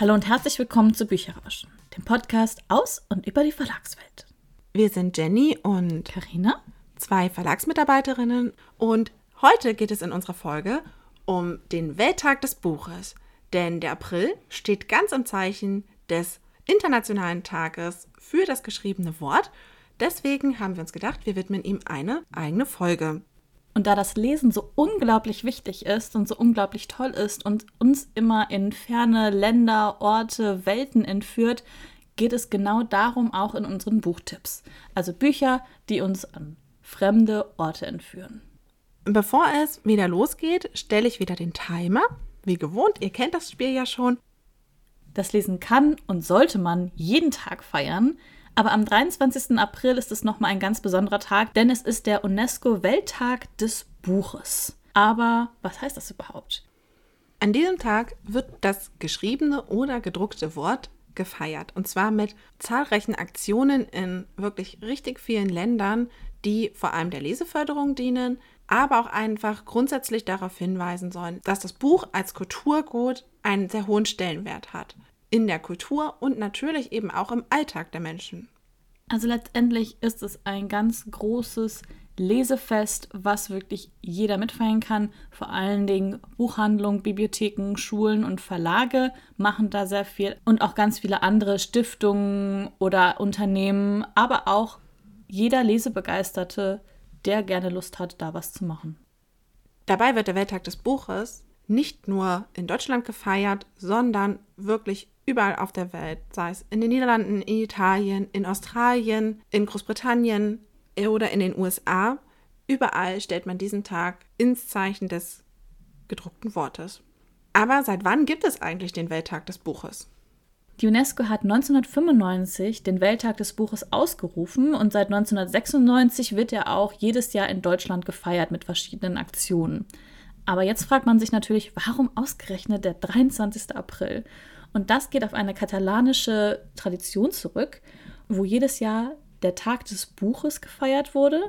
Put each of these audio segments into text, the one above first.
Hallo und herzlich willkommen zu Bücherrauschen, dem Podcast aus und über die Verlagswelt. Wir sind Jenny und Karina, zwei Verlagsmitarbeiterinnen und heute geht es in unserer Folge um den Welttag des Buches, denn der April steht ganz im Zeichen des Internationalen Tages für das geschriebene Wort. Deswegen haben wir uns gedacht, wir widmen ihm eine eigene Folge. Und da das Lesen so unglaublich wichtig ist und so unglaublich toll ist und uns immer in ferne Länder, Orte, Welten entführt, geht es genau darum auch in unseren Buchtipps. Also Bücher, die uns an fremde Orte entführen. Bevor es wieder losgeht, stelle ich wieder den Timer. Wie gewohnt, ihr kennt das Spiel ja schon. Das Lesen kann und sollte man jeden Tag feiern. Aber am 23. April ist es nochmal ein ganz besonderer Tag, denn es ist der UNESCO-Welttag des Buches. Aber was heißt das überhaupt? An diesem Tag wird das geschriebene oder gedruckte Wort gefeiert. Und zwar mit zahlreichen Aktionen in wirklich richtig vielen Ländern, die vor allem der Leseförderung dienen, aber auch einfach grundsätzlich darauf hinweisen sollen, dass das Buch als Kulturgut einen sehr hohen Stellenwert hat in der Kultur und natürlich eben auch im Alltag der Menschen. Also letztendlich ist es ein ganz großes Lesefest, was wirklich jeder mitfeiern kann. Vor allen Dingen Buchhandlungen, Bibliotheken, Schulen und Verlage machen da sehr viel und auch ganz viele andere Stiftungen oder Unternehmen, aber auch jeder Lesebegeisterte, der gerne Lust hat, da was zu machen. Dabei wird der Welttag des Buches nicht nur in Deutschland gefeiert, sondern wirklich überall auf der Welt, sei es in den Niederlanden, in Italien, in Australien, in Großbritannien oder in den USA. Überall stellt man diesen Tag ins Zeichen des gedruckten Wortes. Aber seit wann gibt es eigentlich den Welttag des Buches? Die UNESCO hat 1995 den Welttag des Buches ausgerufen und seit 1996 wird er auch jedes Jahr in Deutschland gefeiert mit verschiedenen Aktionen. Aber jetzt fragt man sich natürlich, warum ausgerechnet der 23. April? Und das geht auf eine katalanische Tradition zurück, wo jedes Jahr der Tag des Buches gefeiert wurde.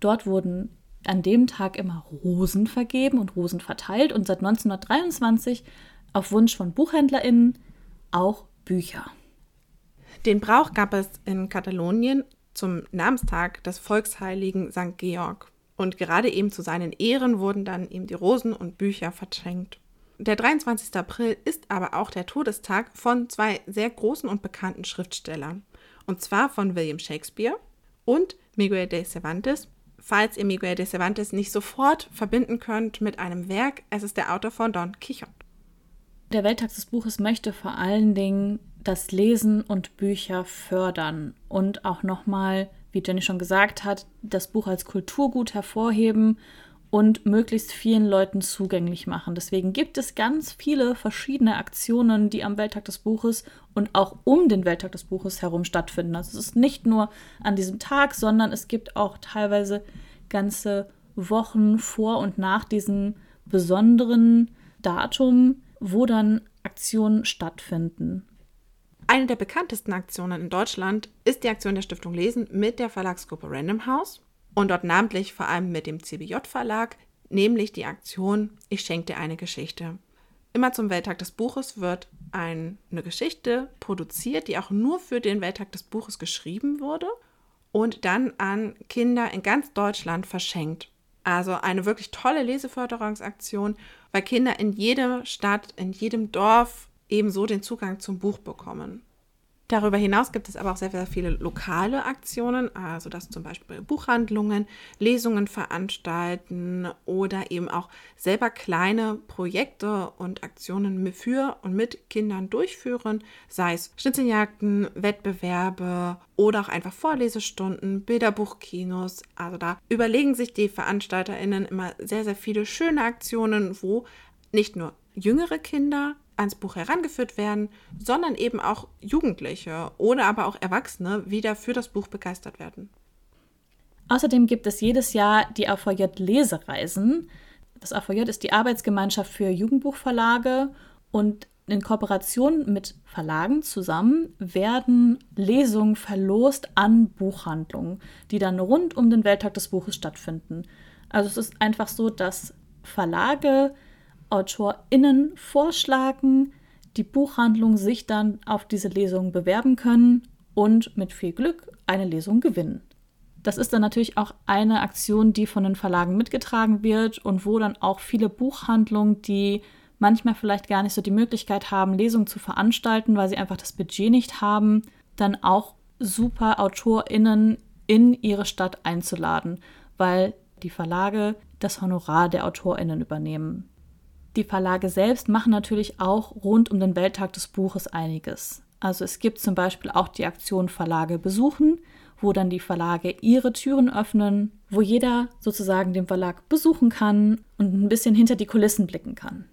Dort wurden an dem Tag immer Rosen vergeben und Rosen verteilt und seit 1923 auf Wunsch von BuchhändlerInnen auch Bücher. Den Brauch gab es in Katalonien zum Namenstag des Volksheiligen St. Georg. Und gerade eben zu seinen Ehren wurden dann eben die Rosen und Bücher verschenkt. Der 23. April ist aber auch der Todestag von zwei sehr großen und bekannten Schriftstellern. Und zwar von William Shakespeare und Miguel de Cervantes. Falls ihr Miguel de Cervantes nicht sofort verbinden könnt mit einem Werk, es ist der Autor von Don Quixote. Der Welttag des Buches möchte vor allen Dingen das Lesen und Bücher fördern und auch nochmal, wie Jenny schon gesagt hat, das Buch als Kulturgut hervorheben und möglichst vielen Leuten zugänglich machen. Deswegen gibt es ganz viele verschiedene Aktionen, die am Welttag des Buches und auch um den Welttag des Buches herum stattfinden. Also es ist nicht nur an diesem Tag, sondern es gibt auch teilweise ganze Wochen vor und nach diesem besonderen Datum, wo dann Aktionen stattfinden. Eine der bekanntesten Aktionen in Deutschland ist die Aktion der Stiftung Lesen mit der Verlagsgruppe Random House und dort namentlich vor allem mit dem CBJ-Verlag, nämlich die Aktion Ich schenke dir eine Geschichte. Immer zum Welttag des Buches wird eine Geschichte produziert, die auch nur für den Welttag des Buches geschrieben wurde und dann an Kinder in ganz Deutschland verschenkt. Also eine wirklich tolle Leseförderungsaktion, weil Kinder in jeder Stadt, in jedem Dorf ebenso den Zugang zum Buch bekommen. Darüber hinaus gibt es aber auch sehr, sehr viele lokale Aktionen, also dass zum Beispiel Buchhandlungen Lesungen veranstalten oder eben auch selber kleine Projekte und Aktionen für und mit Kindern durchführen, sei es Schnitzeljagden, Wettbewerbe oder auch einfach Vorlesestunden, Bilderbuchkinos. Also da überlegen sich die VeranstalterInnen immer sehr, sehr viele schöne Aktionen, wo nicht nur jüngere Kinder ans Buch herangeführt werden, sondern eben auch Jugendliche oder aber auch Erwachsene wieder für das Buch begeistert werden. Außerdem gibt es jedes Jahr die AVJ Lesereisen. Das AVJ ist die Arbeitsgemeinschaft für Jugendbuchverlage und in Kooperation mit Verlagen zusammen werden Lesungen verlost an Buchhandlungen, die dann rund um den Welttag des Buches stattfinden. Also es ist einfach so, dass Verlage AutorInnen vorschlagen, die Buchhandlung sich dann auf diese Lesung bewerben können und mit viel Glück eine Lesung gewinnen. Das ist dann natürlich auch eine Aktion, die von den Verlagen mitgetragen wird und wo dann auch viele Buchhandlungen, die manchmal vielleicht gar nicht so die Möglichkeit haben, Lesungen zu veranstalten, weil sie einfach das Budget nicht haben, dann auch super AutorInnen in ihre Stadt einzuladen, weil die Verlage das Honorar der AutorInnen übernehmen. Die Verlage selbst machen natürlich auch rund um den Welttag des Buches einiges. Also es gibt zum Beispiel auch die Aktion Verlage besuchen, wo dann die Verlage ihre Türen öffnen, wo jeder sozusagen den Verlag besuchen kann und ein bisschen hinter die Kulissen blicken kann.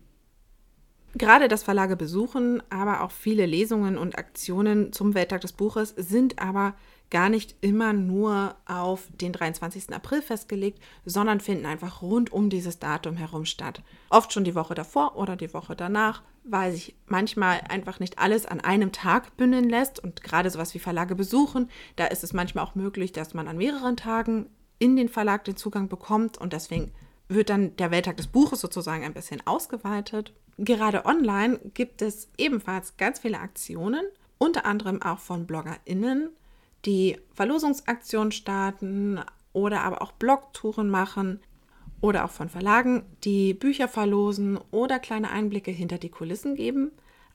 Gerade das Verlage besuchen, aber auch viele Lesungen und Aktionen zum Welttag des Buches sind aber gar nicht immer nur auf den 23. April festgelegt, sondern finden einfach rund um dieses Datum herum statt. Oft schon die Woche davor oder die Woche danach, weil sich manchmal einfach nicht alles an einem Tag bündeln lässt und gerade sowas wie Verlage besuchen, da ist es manchmal auch möglich, dass man an mehreren Tagen in den Verlag den Zugang bekommt und deswegen wird dann der Welttag des Buches sozusagen ein bisschen ausgeweitet. Gerade online gibt es ebenfalls ganz viele Aktionen, unter anderem auch von BloggerInnen, die Verlosungsaktionen starten oder aber auch Blogtouren machen oder auch von Verlagen, die Bücher verlosen oder kleine Einblicke hinter die Kulissen geben.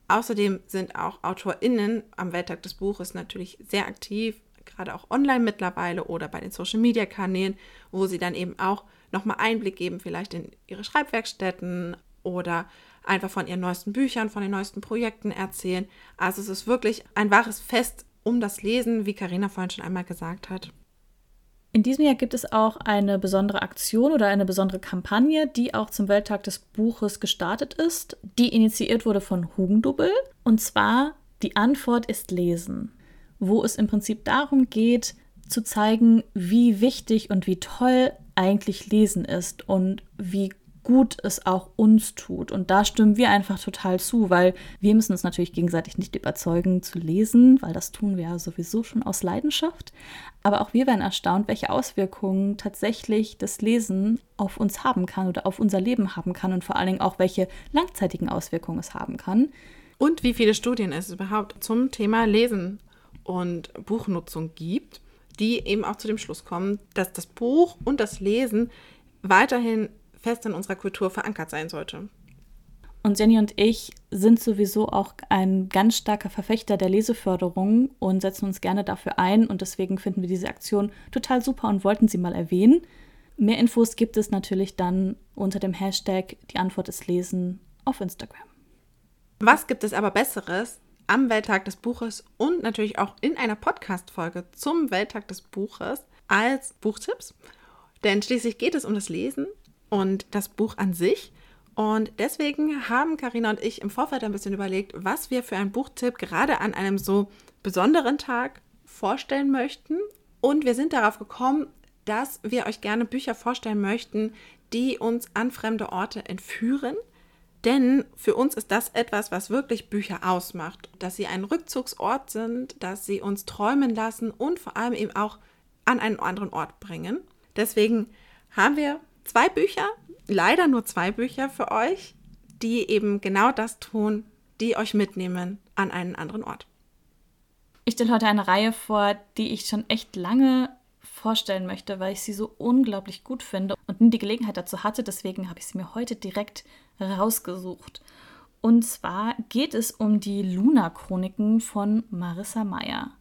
Außerdem sind auch AutorInnen am Welttag des Buches natürlich sehr aktiv, gerade auch online mittlerweile oder bei den Social Media Kanälen, wo sie dann eben auch nochmal Einblick geben, vielleicht in ihre Schreibwerkstätten oder einfach von ihren neuesten Büchern, von den neuesten Projekten erzählen. Also es ist wirklich ein wahres Fest um das Lesen, wie Karina vorhin schon einmal gesagt hat. In diesem Jahr gibt es auch eine besondere Aktion oder eine besondere Kampagne, die auch zum Welttag des Buches gestartet ist, die initiiert wurde von Hugendubel. Und zwar die Antwort ist Lesen, wo es im Prinzip darum geht, zu zeigen, wie wichtig und wie toll eigentlich Lesen ist und wie gut es auch uns tut. Und da stimmen wir einfach total zu, weil wir müssen uns natürlich gegenseitig nicht überzeugen zu lesen, weil das tun wir ja sowieso schon aus Leidenschaft. Aber auch wir werden erstaunt, welche Auswirkungen tatsächlich das Lesen auf uns haben kann oder auf unser Leben haben kann und vor allen Dingen auch welche langzeitigen Auswirkungen es haben kann. Und wie viele Studien es überhaupt zum Thema Lesen und Buchnutzung gibt, die eben auch zu dem Schluss kommen, dass das Buch und das Lesen weiterhin fest in unserer Kultur verankert sein sollte. Und Jenny und ich sind sowieso auch ein ganz starker Verfechter der Leseförderung und setzen uns gerne dafür ein. Und deswegen finden wir diese Aktion total super und wollten sie mal erwähnen. Mehr Infos gibt es natürlich dann unter dem Hashtag Die Antwort ist Lesen auf Instagram. Was gibt es aber Besseres am Welttag des Buches und natürlich auch in einer Podcast-Folge zum Welttag des Buches als Buchtipps? Denn schließlich geht es um das Lesen und das Buch an sich. Und deswegen haben Karina und ich im Vorfeld ein bisschen überlegt, was wir für einen Buchtipp gerade an einem so besonderen Tag vorstellen möchten. Und wir sind darauf gekommen, dass wir euch gerne Bücher vorstellen möchten, die uns an fremde Orte entführen. Denn für uns ist das etwas, was wirklich Bücher ausmacht. Dass sie ein Rückzugsort sind, dass sie uns träumen lassen und vor allem eben auch an einen anderen Ort bringen. Deswegen haben wir zwei Bücher, leider nur zwei Bücher für euch, die eben genau das tun, die euch mitnehmen an einen anderen Ort. Ich stelle heute eine Reihe vor, die ich schon echt lange vorstellen möchte, weil ich sie so unglaublich gut finde und nie die Gelegenheit dazu hatte. Deswegen habe ich sie mir heute direkt rausgesucht. Und zwar geht es um die Luna-Chroniken von Marissa Meyer.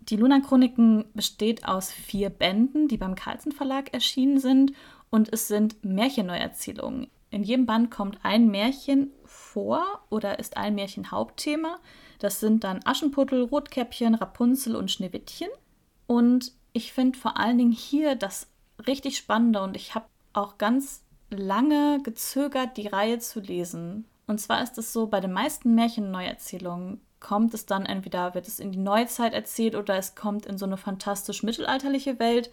Die Luna-Chroniken besteht aus vier Bänden, die beim Carlsen Verlag erschienen sind und es sind Märchenneuerzählungen. In jedem Band kommt ein Märchen vor oder ist ein Märchen Hauptthema. Das sind dann Aschenputtel, Rotkäppchen, Rapunzel und Schneewittchen. Und ich finde vor allen Dingen hier das richtig Spannende und ich habe auch ganz lange gezögert, die Reihe zu lesen. Und zwar ist es so, bei den meisten Märchenneuerzählungen kommt es dann entweder, wird es in die Neuzeit erzählt oder es kommt in so eine fantastisch mittelalterliche Welt.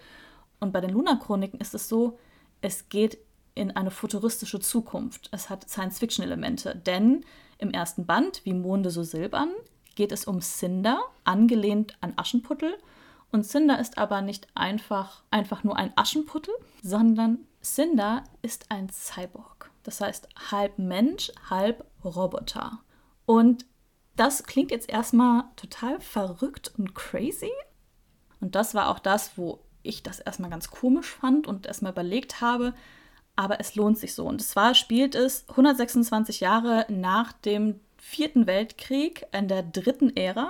Und bei den Luna-Chroniken ist es so, es geht in eine futuristische Zukunft. Es hat Science-Fiction-Elemente, denn im ersten Band, wie Monde so silbern, geht es um Cinder, angelehnt an Aschenputtel. Und Cinder ist aber nicht einfach, einfach nur ein Aschenputtel, sondern Cinder ist ein Cyborg. Das heißt halb Mensch, halb Roboter. Und das klingt jetzt erstmal total verrückt und crazy. Und das war auch das, wo ich das erstmal ganz komisch fand und erstmal überlegt habe, aber es lohnt sich so. Und zwar spielt es 126 Jahre nach dem Vierten Weltkrieg in der dritten Ära.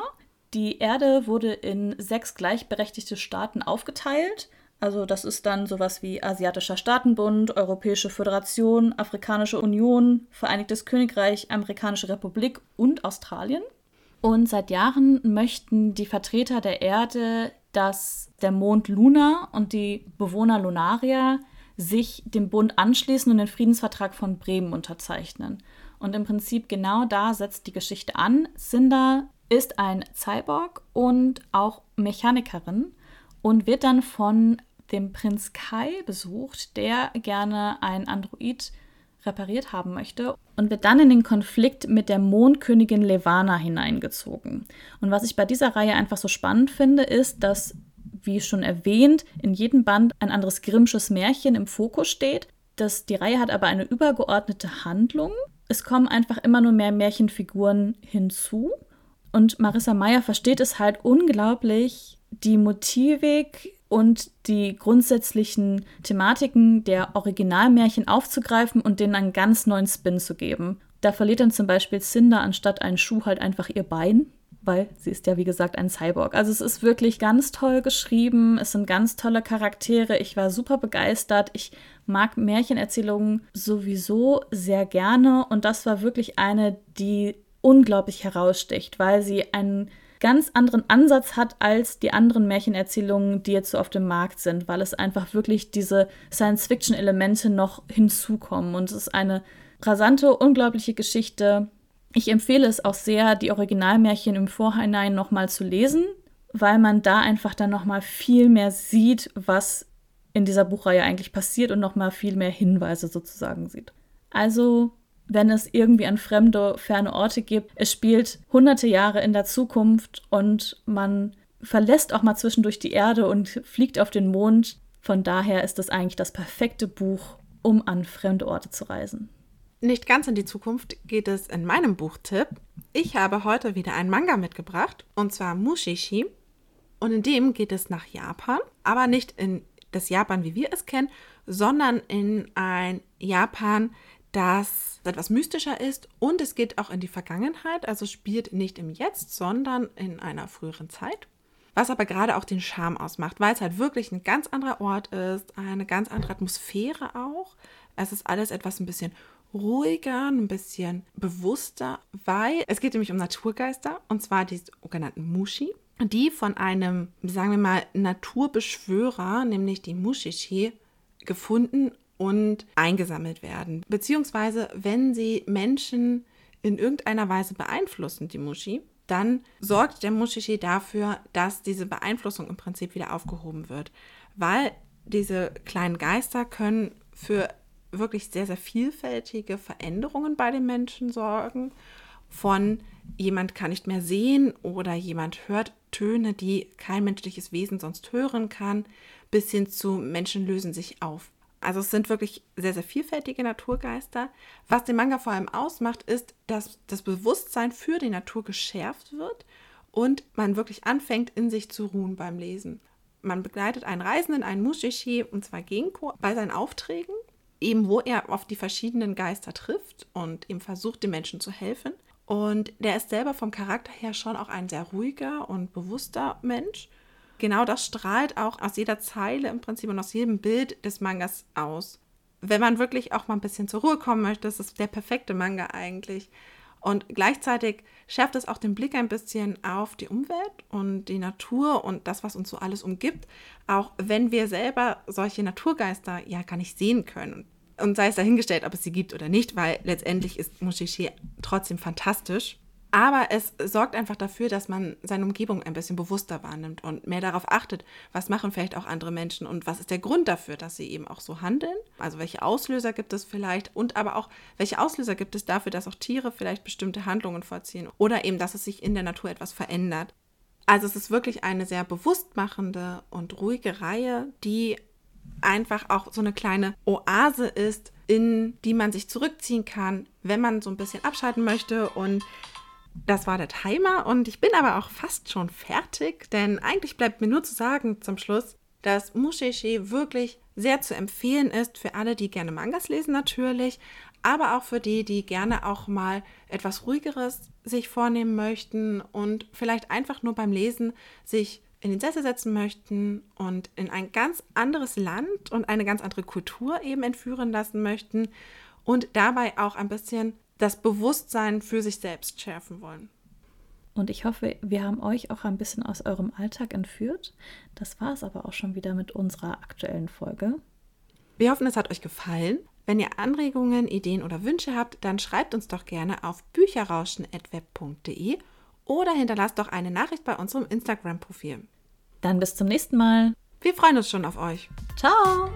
Die Erde wurde in sechs gleichberechtigte Staaten aufgeteilt. Also das ist dann sowas wie Asiatischer Staatenbund, Europäische Föderation, Afrikanische Union, Vereinigtes Königreich, Amerikanische Republik und Australien. Und seit Jahren möchten die Vertreter der Erde, dass der Mond Luna und die Bewohner Lunaria sich dem Bund anschließen und den Friedensvertrag von Bremen unterzeichnen. Und im Prinzip genau da setzt die Geschichte an. Cinder ist ein Cyborg und auch Mechanikerin und wird dann von dem Prinz Kai besucht, der gerne ein Android repariert haben möchte und wird dann in den Konflikt mit der Mondkönigin Levana hineingezogen. Und was ich bei dieser Reihe einfach so spannend finde, ist, dass, wie schon erwähnt, in jedem Band ein anderes Grimmsches Märchen im Fokus steht. Das, die Reihe hat aber eine übergeordnete Handlung. Es kommen einfach immer nur mehr Märchenfiguren hinzu. Und Marissa Meyer versteht es halt unglaublich, die Motivik und die grundsätzlichen Thematiken der Originalmärchen aufzugreifen und denen einen ganz neuen Spin zu geben. Da verliert dann zum Beispiel Cinder anstatt einen Schuh halt einfach ihr Bein, weil sie ist ja wie gesagt ein Cyborg. Also es ist wirklich ganz toll geschrieben, es sind ganz tolle Charaktere, ich war super begeistert, ich mag Märchenerzählungen sowieso sehr gerne und das war wirklich eine, die unglaublich heraussticht, weil sie einen ganz anderen Ansatz hat als die anderen Märchenerzählungen, die jetzt so auf dem Markt sind, weil es einfach wirklich diese Science-Fiction-Elemente noch hinzukommen. Und es ist eine rasante, unglaubliche Geschichte. Ich empfehle es auch sehr, die Originalmärchen im Vorhinein nochmal zu lesen, weil man da einfach dann nochmal viel mehr sieht, was in dieser Buchreihe eigentlich passiert und nochmal viel mehr Hinweise sozusagen sieht. Also wenn es irgendwie an fremde, ferne Orte gibt. Es spielt hunderte Jahre in der Zukunft und man verlässt auch mal zwischendurch die Erde und fliegt auf den Mond. Von daher ist das eigentlich das perfekte Buch, um an fremde Orte zu reisen. Nicht ganz in die Zukunft geht es in meinem Buchtipp. Ich habe heute wieder einen Manga mitgebracht, und zwar Mushishi. Und in dem geht es nach Japan, aber nicht in das Japan, wie wir es kennen, sondern in ein Japan, das etwas mystischer ist und es geht auch in die Vergangenheit, also spielt nicht im Jetzt, sondern in einer früheren Zeit. Was aber gerade auch den Charme ausmacht, weil es halt wirklich ein ganz anderer Ort ist, eine ganz andere Atmosphäre auch. Es ist alles etwas ein bisschen ruhiger, ein bisschen bewusster, weil es geht nämlich um Naturgeister und zwar die sogenannten Mushi, die von einem, sagen wir mal, Naturbeschwörer, nämlich die Mushishi, gefunden und eingesammelt werden. Beziehungsweise, wenn sie Menschen in irgendeiner Weise beeinflussen, die Mushi, dann sorgt der Mushishi dafür, dass diese Beeinflussung im Prinzip wieder aufgehoben wird. Weil diese kleinen Geister können für wirklich sehr, sehr vielfältige Veränderungen bei den Menschen sorgen. Von jemand kann nicht mehr sehen oder jemand hört Töne, die kein menschliches Wesen sonst hören kann, bis hin zu Menschen lösen sich auf. Also es sind wirklich sehr, sehr vielfältige Naturgeister. Was den Manga vor allem ausmacht, ist, dass das Bewusstsein für die Natur geschärft wird und man wirklich anfängt, in sich zu ruhen beim Lesen. Man begleitet einen Reisenden, einen Mushishi, und zwar Genko, bei seinen Aufträgen, eben wo er auf die verschiedenen Geister trifft und ihm versucht, den Menschen zu helfen. Und der ist selber vom Charakter her schon auch ein sehr ruhiger und bewusster Mensch genau das strahlt auch aus jeder Zeile im Prinzip und aus jedem Bild des Mangas aus. Wenn man wirklich auch mal ein bisschen zur Ruhe kommen möchte, ist es der perfekte Manga eigentlich. Und gleichzeitig schärft es auch den Blick ein bisschen auf die Umwelt und die Natur und das, was uns so alles umgibt, auch wenn wir selber solche Naturgeister ja gar nicht sehen können. Und sei es dahingestellt, ob es sie gibt oder nicht, weil letztendlich ist Mushishi trotzdem fantastisch. Aber es sorgt einfach dafür, dass man seine Umgebung ein bisschen bewusster wahrnimmt und mehr darauf achtet, was machen vielleicht auch andere Menschen und was ist der Grund dafür, dass sie eben auch so handeln. Also welche Auslöser gibt es vielleicht und aber auch welche Auslöser gibt es dafür, dass auch Tiere vielleicht bestimmte Handlungen vollziehen oder eben, dass es sich in der Natur etwas verändert. Also es ist wirklich eine sehr bewusstmachende und ruhige Reihe, die einfach auch so eine kleine Oase ist, in die man sich zurückziehen kann, wenn man so ein bisschen abschalten möchte und Das war der Timer und ich bin aber auch fast schon fertig, denn eigentlich bleibt mir nur zu sagen zum Schluss, dass Mushishi wirklich sehr zu empfehlen ist für alle, die gerne Mangas lesen natürlich, aber auch für die, die gerne auch mal etwas ruhigeres sich vornehmen möchten und vielleicht einfach nur beim Lesen sich in den Sessel setzen möchten und in ein ganz anderes Land und eine ganz andere Kultur eben entführen lassen möchten und dabei auch ein bisschen das Bewusstsein für sich selbst schärfen wollen. Und ich hoffe, wir haben euch auch ein bisschen aus eurem Alltag entführt. Das war es aber auch schon wieder mit unserer aktuellen Folge. Wir hoffen, es hat euch gefallen. Wenn ihr Anregungen, Ideen oder Wünsche habt, dann schreibt uns doch gerne auf bücherrauschen.web.de oder hinterlasst doch eine Nachricht bei unserem Instagram-Profil. Dann bis zum nächsten Mal. Wir freuen uns schon auf euch. Ciao!